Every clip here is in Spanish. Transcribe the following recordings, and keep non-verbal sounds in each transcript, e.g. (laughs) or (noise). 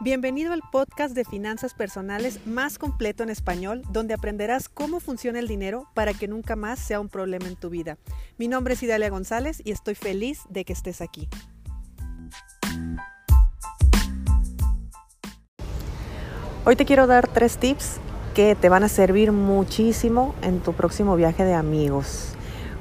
Bienvenido al podcast de finanzas personales más completo en español, donde aprenderás cómo funciona el dinero para que nunca más sea un problema en tu vida. Mi nombre es Idalia González y estoy feliz de que estés aquí. Hoy te quiero dar tres tips que te van a servir muchísimo en tu próximo viaje de amigos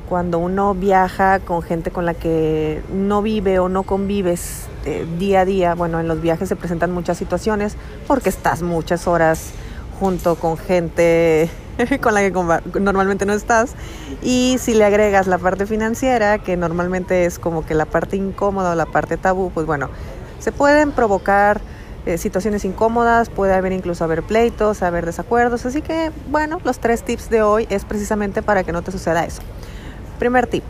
cuando uno viaja con gente con la que no vive o no convives eh, día a día, bueno, en los viajes se presentan muchas situaciones porque estás muchas horas junto con gente (laughs) con la que normalmente no estás y si le agregas la parte financiera, que normalmente es como que la parte incómoda o la parte tabú, pues bueno, se pueden provocar eh, situaciones incómodas, puede haber incluso haber pleitos, haber desacuerdos, así que bueno, los tres tips de hoy es precisamente para que no te suceda eso. Primer tip,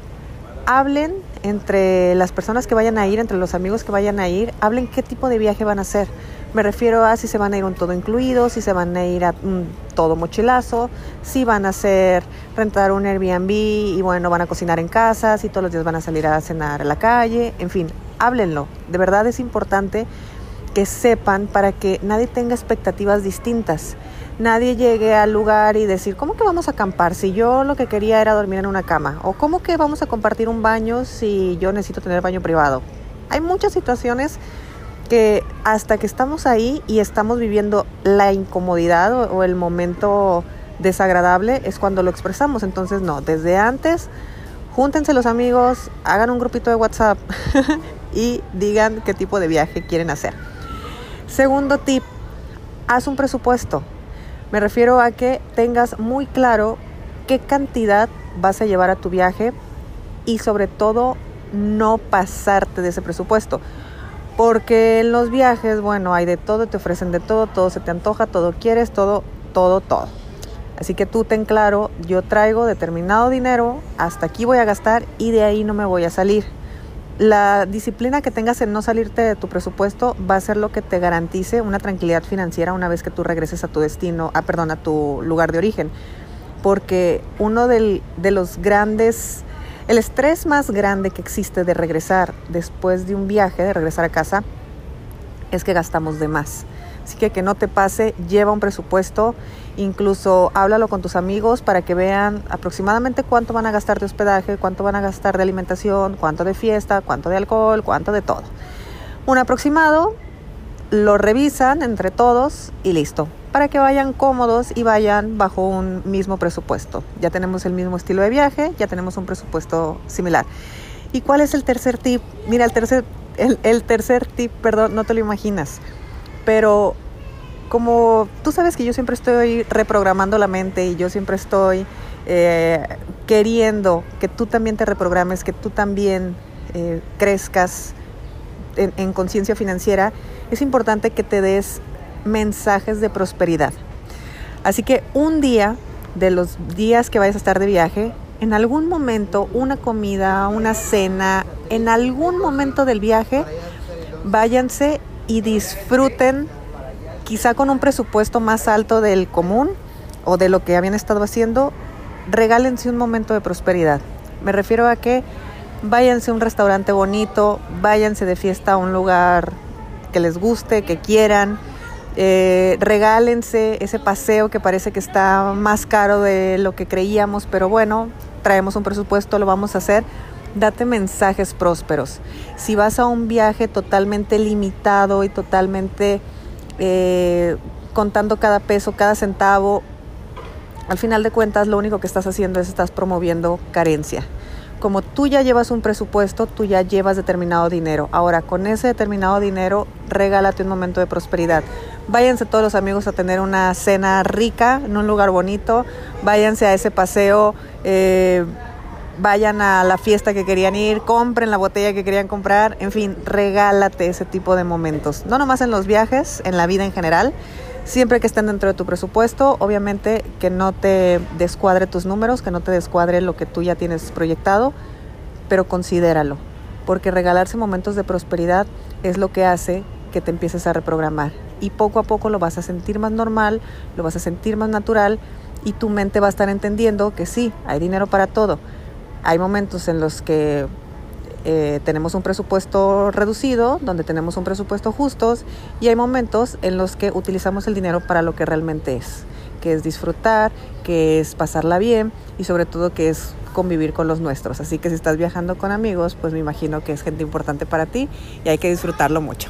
hablen entre las personas que vayan a ir, entre los amigos que vayan a ir, hablen qué tipo de viaje van a hacer. Me refiero a si se van a ir un todo incluido, si se van a ir a todo mochilazo, si van a hacer rentar un Airbnb y bueno, van a cocinar en casa, si todos los días van a salir a cenar a la calle, en fin, háblenlo. De verdad es importante que sepan para que nadie tenga expectativas distintas nadie llegue al lugar y decir, ¿cómo que vamos a acampar si yo lo que quería era dormir en una cama? ¿O cómo que vamos a compartir un baño si yo necesito tener baño privado? Hay muchas situaciones que hasta que estamos ahí y estamos viviendo la incomodidad o, el momento desagradable es cuando lo expresamos. Entonces, no, desde antes, júntense los amigos, hagan un grupito de WhatsApp (laughs) y digan qué tipo de viaje quieren hacer. Segundo tip, haz un presupuesto. Me refiero a que tengas muy claro qué cantidad vas a llevar a tu viaje y sobre todo no pasarte de ese presupuesto. Porque en los viajes, bueno, hay de todo, te ofrecen de todo, todo se te antoja, todo quieres, todo, todo, todo. Así que tú ten claro, yo traigo determinado dinero, hasta aquí voy a gastar y de ahí no me voy a salir la disciplina que tengas en no salirte de tu presupuesto va a ser lo que te garantice una tranquilidad financiera una vez que tú regreses a tu destino, a, perdón, a tu lugar de origen. Porque uno de los grandes, el estrés más grande que existe de regresar después de un viaje, de regresar a casa, es que gastamos de más. Así que que no te pase, lleva un presupuesto, incluso háblalo con tus amigos para que vean aproximadamente cuánto van a gastar de hospedaje, cuánto van a gastar de alimentación, cuánto de fiesta, cuánto de alcohol, cuánto de todo. Un aproximado, lo revisan entre todos y listo, para que vayan cómodos y vayan bajo un mismo presupuesto. Ya tenemos el mismo estilo de viaje, ya tenemos un presupuesto similar. ¿Y cuál es el tercer tip? Mira, el tercer, el, el tercer tip, perdón, no te lo imaginas pero como tú sabes que yo siempre estoy reprogramando la mente y yo siempre estoy eh, queriendo que tú también te reprogrames, que tú también eh, crezcas en, en conciencia financiera, es importante que te des mensajes de prosperidad. Así que un día de los días que vayas a estar de viaje, en algún momento, una comida, una cena, en algún momento del viaje, váyanse y disfruten quizá con un presupuesto más alto del común o de lo que habían estado haciendo, regálense un momento de prosperidad. Me refiero a que váyanse a un restaurante bonito, váyanse de fiesta a un lugar que les guste, que quieran, eh, regálense ese paseo que parece que está más caro de lo que creíamos, pero bueno, traemos un presupuesto, lo vamos a hacer date mensajes prósperos. Si vas a un viaje totalmente limitado y totalmente eh, contando cada peso, cada centavo, al final de cuentas lo único que estás haciendo es estás promoviendo carencia. Como tú ya llevas un presupuesto, tú ya llevas determinado dinero. Ahora, con ese determinado dinero, regálate un momento de prosperidad. Váyanse todos los amigos a tener una cena rica en un lugar bonito. Váyanse a ese paseo. Eh, vayan a la fiesta que querían ir, compren la botella que querían comprar, en fin, regálate ese tipo de momentos. No nomás en los viajes, en la vida en general, siempre que estén dentro de tu presupuesto, obviamente que no te descuadre tus números, que no te descuadre lo que tú ya tienes proyectado, pero considéralo, porque regalarse momentos de prosperidad es lo que hace que te empieces a reprogramar y poco a poco lo vas a sentir más normal, lo vas a sentir más natural y tu mente va a estar entendiendo que sí, hay dinero para todo hay momentos en los que eh, tenemos un presupuesto reducido, donde tenemos un presupuesto justos y hay momentos en los que utilizamos el dinero para lo que realmente es, que es disfrutar, que es pasarla bien y sobre todo que es convivir con los nuestros. Así que si estás viajando con amigos, pues me imagino que es gente importante para ti y hay que disfrutarlo mucho.